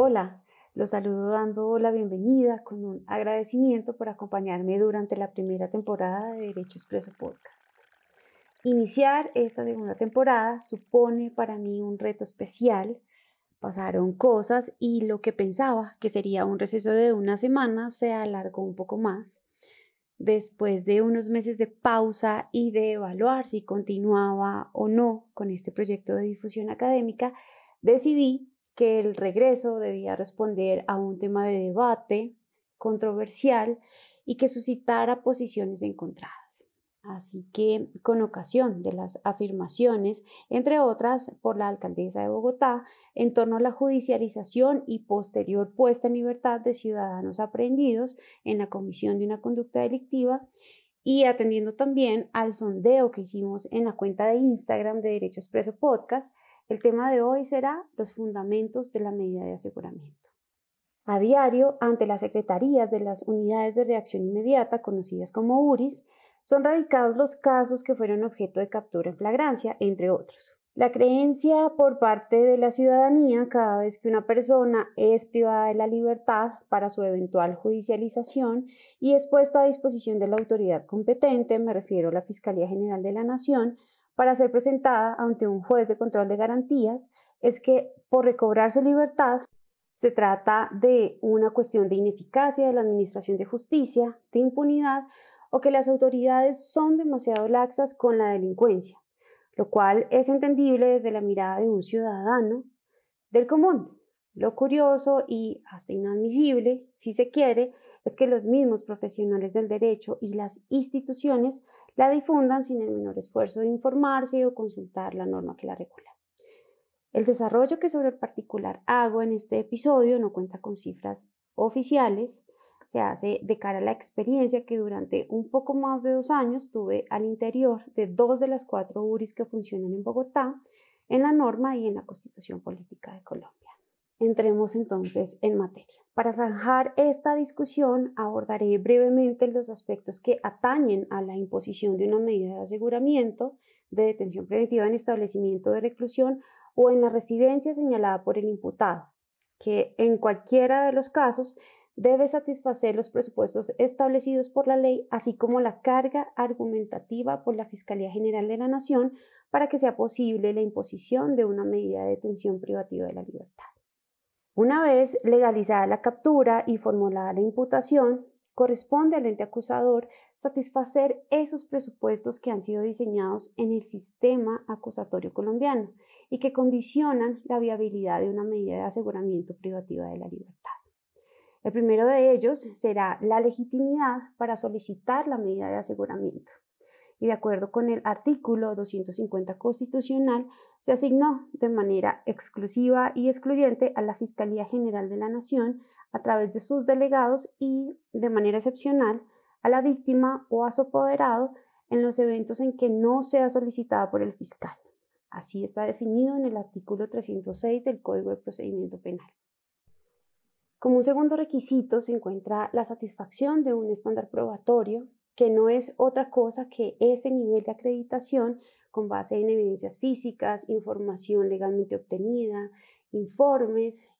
Hola, los saludo dando la bienvenida con un agradecimiento por acompañarme durante la primera temporada de Derecho Expreso Podcast. Iniciar esta segunda temporada supone para mí un reto especial. Pasaron cosas y lo que pensaba que sería un receso de una semana se alargó un poco más. Después de unos meses de pausa y de evaluar si continuaba o no con este proyecto de difusión académica, decidí que el regreso debía responder a un tema de debate controversial y que suscitara posiciones encontradas. Así que, con ocasión de las afirmaciones, entre otras por la alcaldesa de Bogotá, en torno a la judicialización y posterior puesta en libertad de ciudadanos aprehendidos en la comisión de una conducta delictiva, y atendiendo también al sondeo que hicimos en la cuenta de Instagram de Derecho Expreso Podcast, el tema de hoy será los fundamentos de la medida de aseguramiento. A diario, ante las secretarías de las unidades de reacción inmediata, conocidas como URIs, son radicados los casos que fueron objeto de captura en flagrancia, entre otros. La creencia por parte de la ciudadanía cada vez que una persona es privada de la libertad para su eventual judicialización y es puesta a disposición de la autoridad competente, me refiero a la Fiscalía General de la Nación, para ser presentada ante un juez de control de garantías es que por recobrar su libertad se trata de una cuestión de ineficacia de la administración de justicia, de impunidad o que las autoridades son demasiado laxas con la delincuencia, lo cual es entendible desde la mirada de un ciudadano del común. Lo curioso y hasta inadmisible, si se quiere, es que los mismos profesionales del derecho y las instituciones la difundan sin el menor esfuerzo de informarse o consultar la norma que la regula. El desarrollo que sobre el particular hago en este episodio no cuenta con cifras oficiales, se hace de cara a la experiencia que durante un poco más de dos años tuve al interior de dos de las cuatro URIs que funcionan en Bogotá, en la norma y en la Constitución Política de Colombia. Entremos entonces en materia. Para zanjar esta discusión abordaré brevemente los aspectos que atañen a la imposición de una medida de aseguramiento de detención preventiva en establecimiento de reclusión o en la residencia señalada por el imputado, que en cualquiera de los casos debe satisfacer los presupuestos establecidos por la ley, así como la carga argumentativa por la Fiscalía General de la Nación para que sea posible la imposición de una medida de detención privativa de la libertad. Una vez legalizada la captura y formulada la imputación, corresponde al ente acusador satisfacer esos presupuestos que han sido diseñados en el sistema acusatorio colombiano y que condicionan la viabilidad de una medida de aseguramiento privativa de la libertad. El primero de ellos será la legitimidad para solicitar la medida de aseguramiento y de acuerdo con el artículo 250 constitucional, se asignó de manera exclusiva y excluyente a la Fiscalía General de la Nación a través de sus delegados y, de manera excepcional, a la víctima o a su apoderado en los eventos en que no sea solicitada por el fiscal. Así está definido en el artículo 306 del Código de Procedimiento Penal. Como un segundo requisito se encuentra la satisfacción de un estándar probatorio que no es otra cosa que ese nivel de acreditación con base en evidencias físicas, información legalmente obtenida, informes,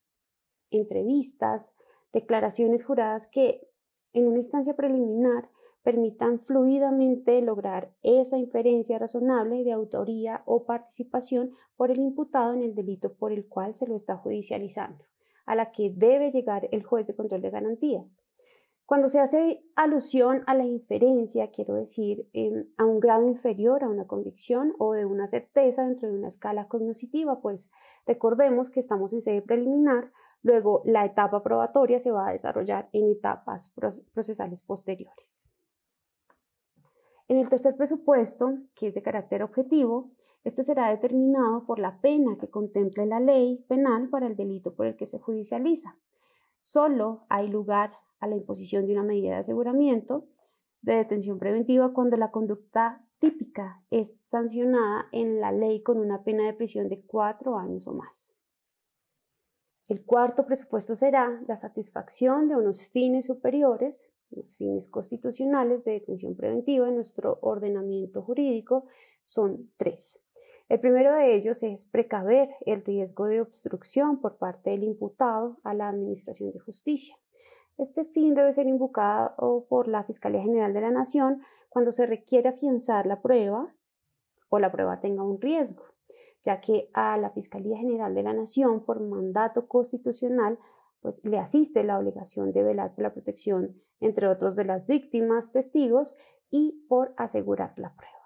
entrevistas, declaraciones juradas que en una instancia preliminar permitan fluidamente lograr esa inferencia razonable de autoría o participación por el imputado en el delito por el cual se lo está judicializando, a la que debe llegar el juez de control de garantías. Cuando se hace alusión a la inferencia, quiero decir, em, a un grado inferior a una convicción o de una certeza dentro de una escala cognitiva, pues recordemos que estamos en sede preliminar, luego la etapa probatoria se va a desarrollar en etapas procesales posteriores. En el tercer presupuesto, que es de carácter objetivo, este será determinado por la pena que contemple la ley penal para el delito por el que se judicializa. Solo hay lugar a la imposición de una medida de aseguramiento de detención preventiva cuando la conducta típica es sancionada en la ley con una pena de prisión de cuatro años o más. El cuarto presupuesto será la satisfacción de unos fines superiores, los fines constitucionales de detención preventiva en nuestro ordenamiento jurídico son tres. El primero de ellos es precaver el riesgo de obstrucción por parte del imputado a la Administración de Justicia. Este fin debe ser invocado por la Fiscalía General de la Nación cuando se requiere afianzar la prueba o la prueba tenga un riesgo, ya que a la Fiscalía General de la Nación, por mandato constitucional, pues le asiste la obligación de velar por la protección, entre otros, de las víctimas, testigos y por asegurar la prueba.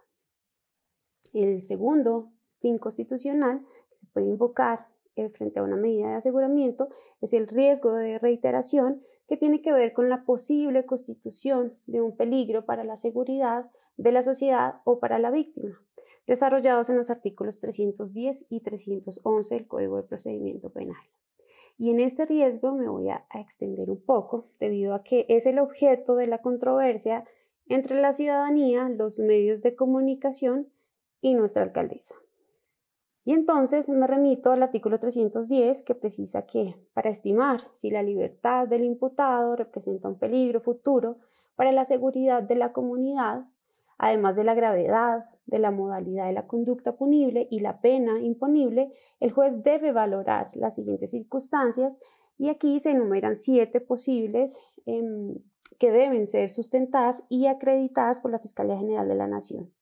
El segundo fin constitucional que se puede invocar eh, frente a una medida de aseguramiento es el riesgo de reiteración que tiene que ver con la posible constitución de un peligro para la seguridad de la sociedad o para la víctima, desarrollados en los artículos 310 y 311 del Código de Procedimiento Penal. Y en este riesgo me voy a, extender un poco, debido a que es el objeto de la controversia entre la ciudadanía, los medios de comunicación y nuestra alcaldesa. Y entonces me remito al artículo 310 que precisa que para estimar si la libertad del imputado representa un peligro futuro para la seguridad de la comunidad, además de la gravedad, de la modalidad de la conducta punible y la pena imponible, el juez debe valorar las siguientes circunstancias. Y aquí se enumeran siete posibles em, que deben ser sustentadas y acreditadas por la Fiscalía General de la Nación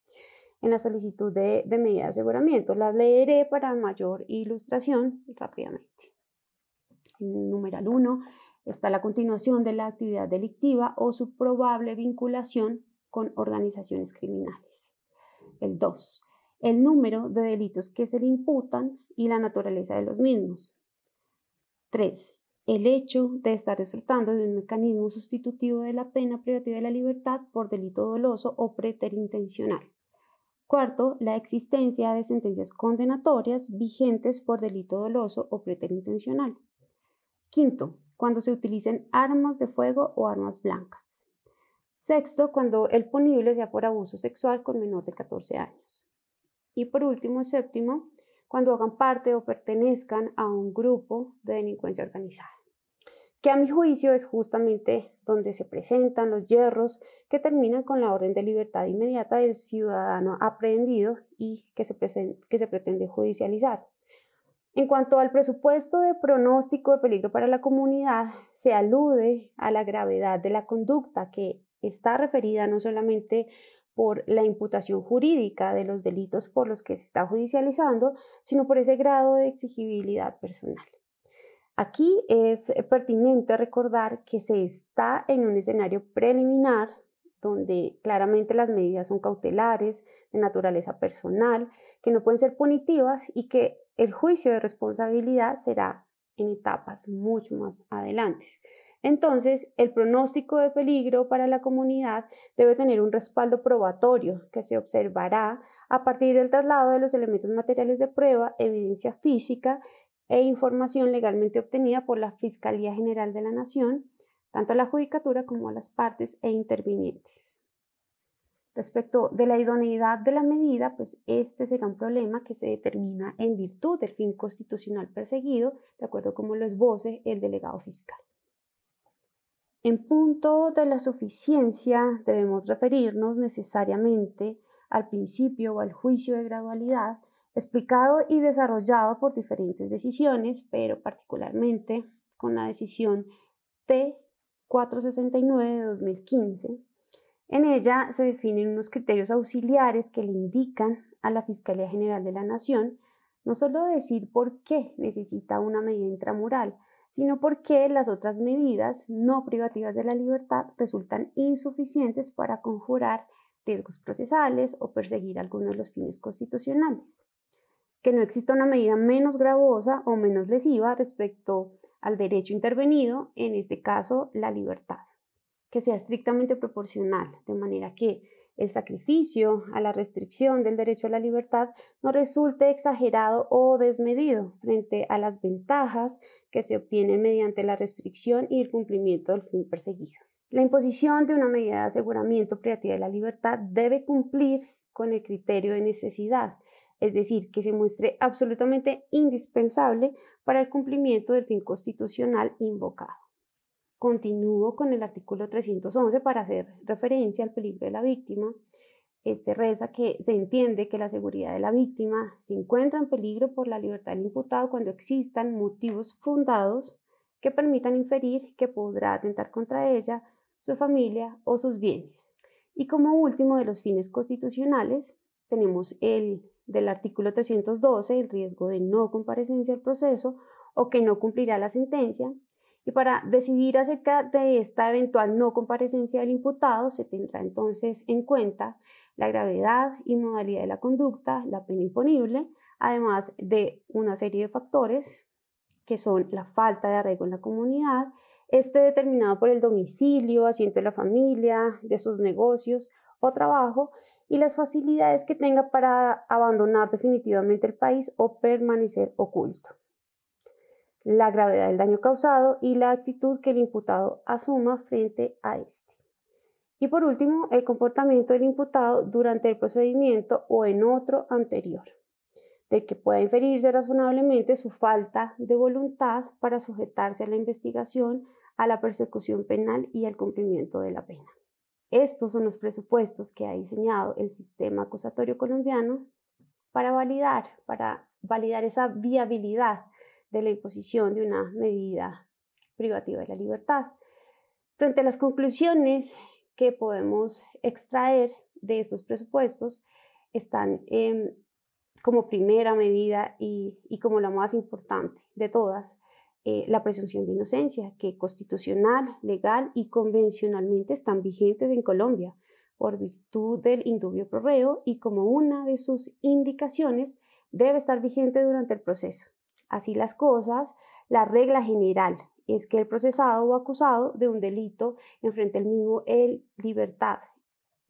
en la solicitud de, medida de aseguramiento. Las leeré para mayor ilustración rápidamente. En numeral 1 está la continuación de la actividad delictiva o su probable vinculación con organizaciones criminales. El 2. El número de delitos que se le imputan y la naturaleza de los mismos. 3. El hecho de estar disfrutando de un mecanismo sustitutivo de la pena privativa de la libertad por delito doloso o preterintencional. Cuarto, la existencia de sentencias condenatorias vigentes por delito doloso o preterintencional. Quinto, cuando se utilicen armas de fuego o armas blancas. Sexto, cuando el punible sea por abuso sexual con menor de 14 años. Y por último, séptimo, cuando hagan parte o pertenezcan a un grupo de delincuencia organizada que a mi juicio es justamente donde se presentan los hierros que terminan con la orden de libertad inmediata del ciudadano aprehendido y que se, que se pretende judicializar. En cuanto al presupuesto de pronóstico de peligro para la comunidad, se alude a la gravedad de la conducta que está referida no solamente por la imputación jurídica de los delitos por los que se está judicializando, sino por ese grado de exigibilidad personal. Aquí es pertinente recordar que se está en un escenario preliminar donde claramente las medidas son cautelares, de naturaleza personal, que no pueden ser punitivas y que el juicio de responsabilidad será en etapas mucho más adelante. Entonces, el pronóstico de peligro para la comunidad debe tener un respaldo probatorio que se observará a partir del traslado de los elementos materiales de prueba, evidencia física e información legalmente obtenida por la Fiscalía General de la Nación, tanto a la Judicatura como a las partes e intervinientes. Respecto de la idoneidad de la medida, pues este será un problema que se determina en virtud del fin constitucional perseguido, de acuerdo como lo esboce el delegado fiscal. En punto de la suficiencia, debemos referirnos necesariamente al principio o al juicio de gradualidad explicado y desarrollado por diferentes decisiones, pero particularmente con la decisión T469 de 2015. En ella se definen unos criterios auxiliares que le indican a la Fiscalía General de la Nación no solo decir por qué necesita una medida intramural, sino por qué las otras medidas no privativas de la libertad resultan insuficientes para conjurar riesgos procesales o perseguir algunos de los fines constitucionales que no exista una medida menos gravosa o menos lesiva respecto al derecho intervenido, en este caso la libertad, que sea estrictamente proporcional, de manera que el sacrificio a la restricción del derecho a la libertad no resulte exagerado o desmedido frente a las ventajas que se obtienen mediante la restricción y el cumplimiento del fin perseguido. La imposición de una medida de aseguramiento privativa de la libertad debe cumplir con el criterio de necesidad es decir, que se muestre absolutamente indispensable para el cumplimiento del fin constitucional invocado. Continúo con el artículo 311 para hacer referencia al peligro de la víctima. Este reza que se entiende que la seguridad de la víctima se encuentra en peligro por la libertad del imputado cuando existan motivos fundados que permitan inferir que podrá atentar contra ella, su familia o sus bienes. Y como último de los fines constitucionales, tenemos el del artículo 312, el riesgo de no comparecencia al proceso o que no cumplirá la sentencia. Y para decidir acerca de esta eventual no comparecencia del imputado, se tendrá entonces en cuenta la gravedad y modalidad de la conducta, la pena imponible, además de una serie de factores que son la falta de arraigo en la comunidad, este determinado por el domicilio, asiento de la familia, de sus negocios o trabajo, y las facilidades que tenga para abandonar definitivamente el país o permanecer oculto. La gravedad del daño causado y la actitud que el imputado asuma frente a este. Y por último, el comportamiento del imputado durante el procedimiento o en otro anterior, del que pueda inferirse razonablemente su falta de voluntad para sujetarse a la investigación, a la persecución penal y al cumplimiento de la pena. Estos son los presupuestos que ha diseñado el sistema acusatorio colombiano para validar, para validar esa viabilidad de la imposición de una medida privativa de la libertad. Frente a las conclusiones que podemos extraer de estos presupuestos, están como primera medida y como la más importante de todas, eh, la presunción de inocencia, que constitucional, legal y convencionalmente están vigentes en Colombia por virtud del indubio pro reo y como una de sus indicaciones debe estar vigente durante el proceso. Así las cosas, la regla general es que el procesado o acusado de un delito enfrente el mismo el libertad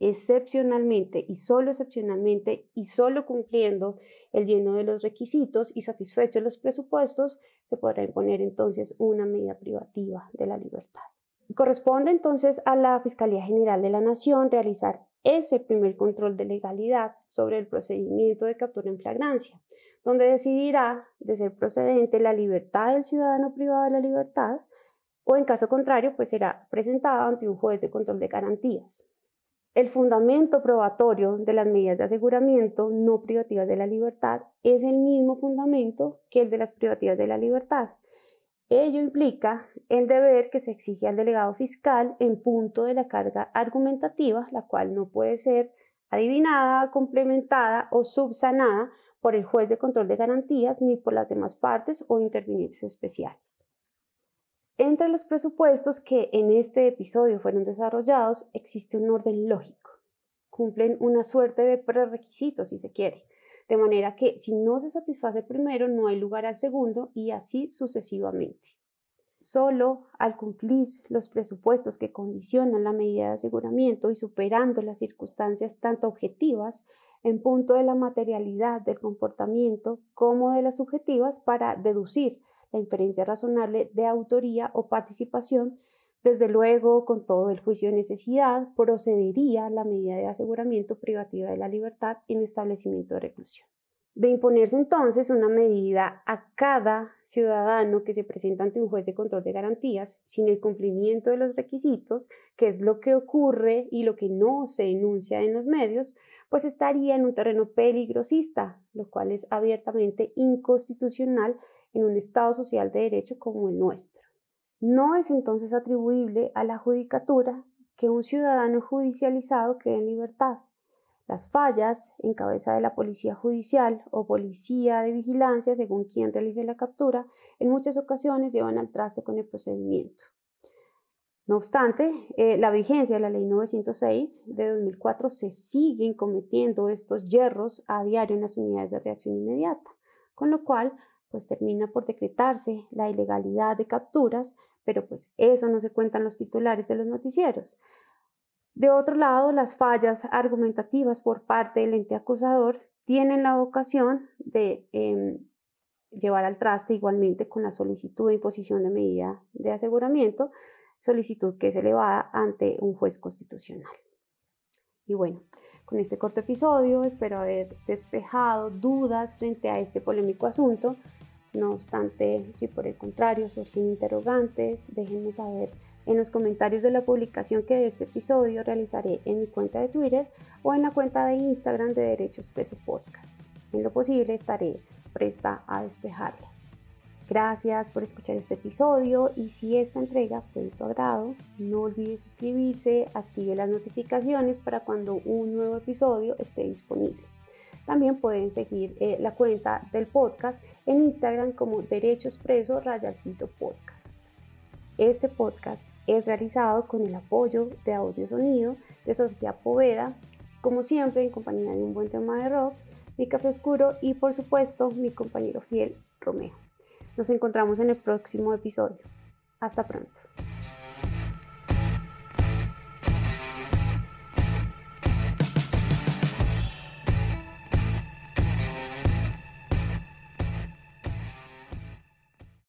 excepcionalmente y solo excepcionalmente y solo cumpliendo el lleno de los requisitos y satisfechos los presupuestos, se podrá imponer entonces una medida privativa de la libertad. Corresponde entonces a la Fiscalía General de la Nación realizar ese primer control de legalidad sobre el procedimiento de captura en flagrancia, donde decidirá de ser procedente la libertad del ciudadano privado de la libertad o en caso contrario, pues será presentado ante un juez de control de garantías. El fundamento probatorio de las medidas de aseguramiento no privativas de la libertad es el mismo fundamento que el de las privativas de la libertad. Ello implica el deber que se exige al delegado fiscal en punto de la carga argumentativa, la cual no puede ser adivinada, complementada o subsanada por el juez de control de garantías ni por las demás partes o intervinientes especiales. Entre los presupuestos que en este episodio fueron desarrollados existe un orden lógico. Cumplen una suerte de prerequisitos, si se quiere, de manera que si no se satisface el primero, no hay lugar al segundo y así sucesivamente. Solo al cumplir los presupuestos que condicionan la medida de aseguramiento y superando las circunstancias tanto objetivas en punto de la materialidad del comportamiento como de las subjetivas para deducir la inferencia razonable de autoría o participación, desde luego, con todo el juicio de necesidad, procedería la medida de aseguramiento privativa de la libertad en establecimiento de reclusión. De imponerse entonces una medida a cada ciudadano que se presenta ante un juez de control de garantías sin el cumplimiento de los requisitos, que es lo que ocurre y lo que no se enuncia en los medios, pues estaría en un terreno peligrosista, lo cual es abiertamente inconstitucional en un Estado social de derecho como el nuestro. No es entonces atribuible a la judicatura que un ciudadano judicializado quede en libertad. Las fallas en cabeza de la policía judicial o policía de vigilancia, según quien realice la captura, en muchas ocasiones llevan al traste con el procedimiento. No obstante, eh, la vigencia de la Ley 906 de 2004 se siguen cometiendo estos hierros a diario en las unidades de reacción inmediata, con lo cual pues termina por decretarse la ilegalidad de capturas, pero pues eso no se cuenta en los titulares de los noticieros. De otro lado, las fallas argumentativas por parte del ente acusador tienen la vocación de em, llevar al traste igualmente con la solicitud de imposición de medida de aseguramiento, solicitud que es elevada ante un juez constitucional. Y bueno, con este corto episodio espero haber despejado dudas frente a este polémico asunto no obstante, si por el contrario surgen interrogantes, déjenme saber en los comentarios de la publicación que de este episodio realizaré en mi cuenta de Twitter o en la cuenta de Instagram de Derechos Preso Podcast. En lo posible estaré presta a despejarlas. Gracias por escuchar este episodio y si esta entrega fue de su agrado, no olvide suscribirse, active las notificaciones para cuando un nuevo episodio esté disponible. También pueden seguir eh, la cuenta del podcast en Instagram como Derecho Expreso Raya Piso Podcast. Este podcast es realizado con el apoyo de Audio Sonido de Sofía Poveda, como siempre en compañía de un buen tema de rock, mi café oscuro y por supuesto mi compañero fiel Romeo. Nos encontramos en el próximo episodio. Hasta pronto.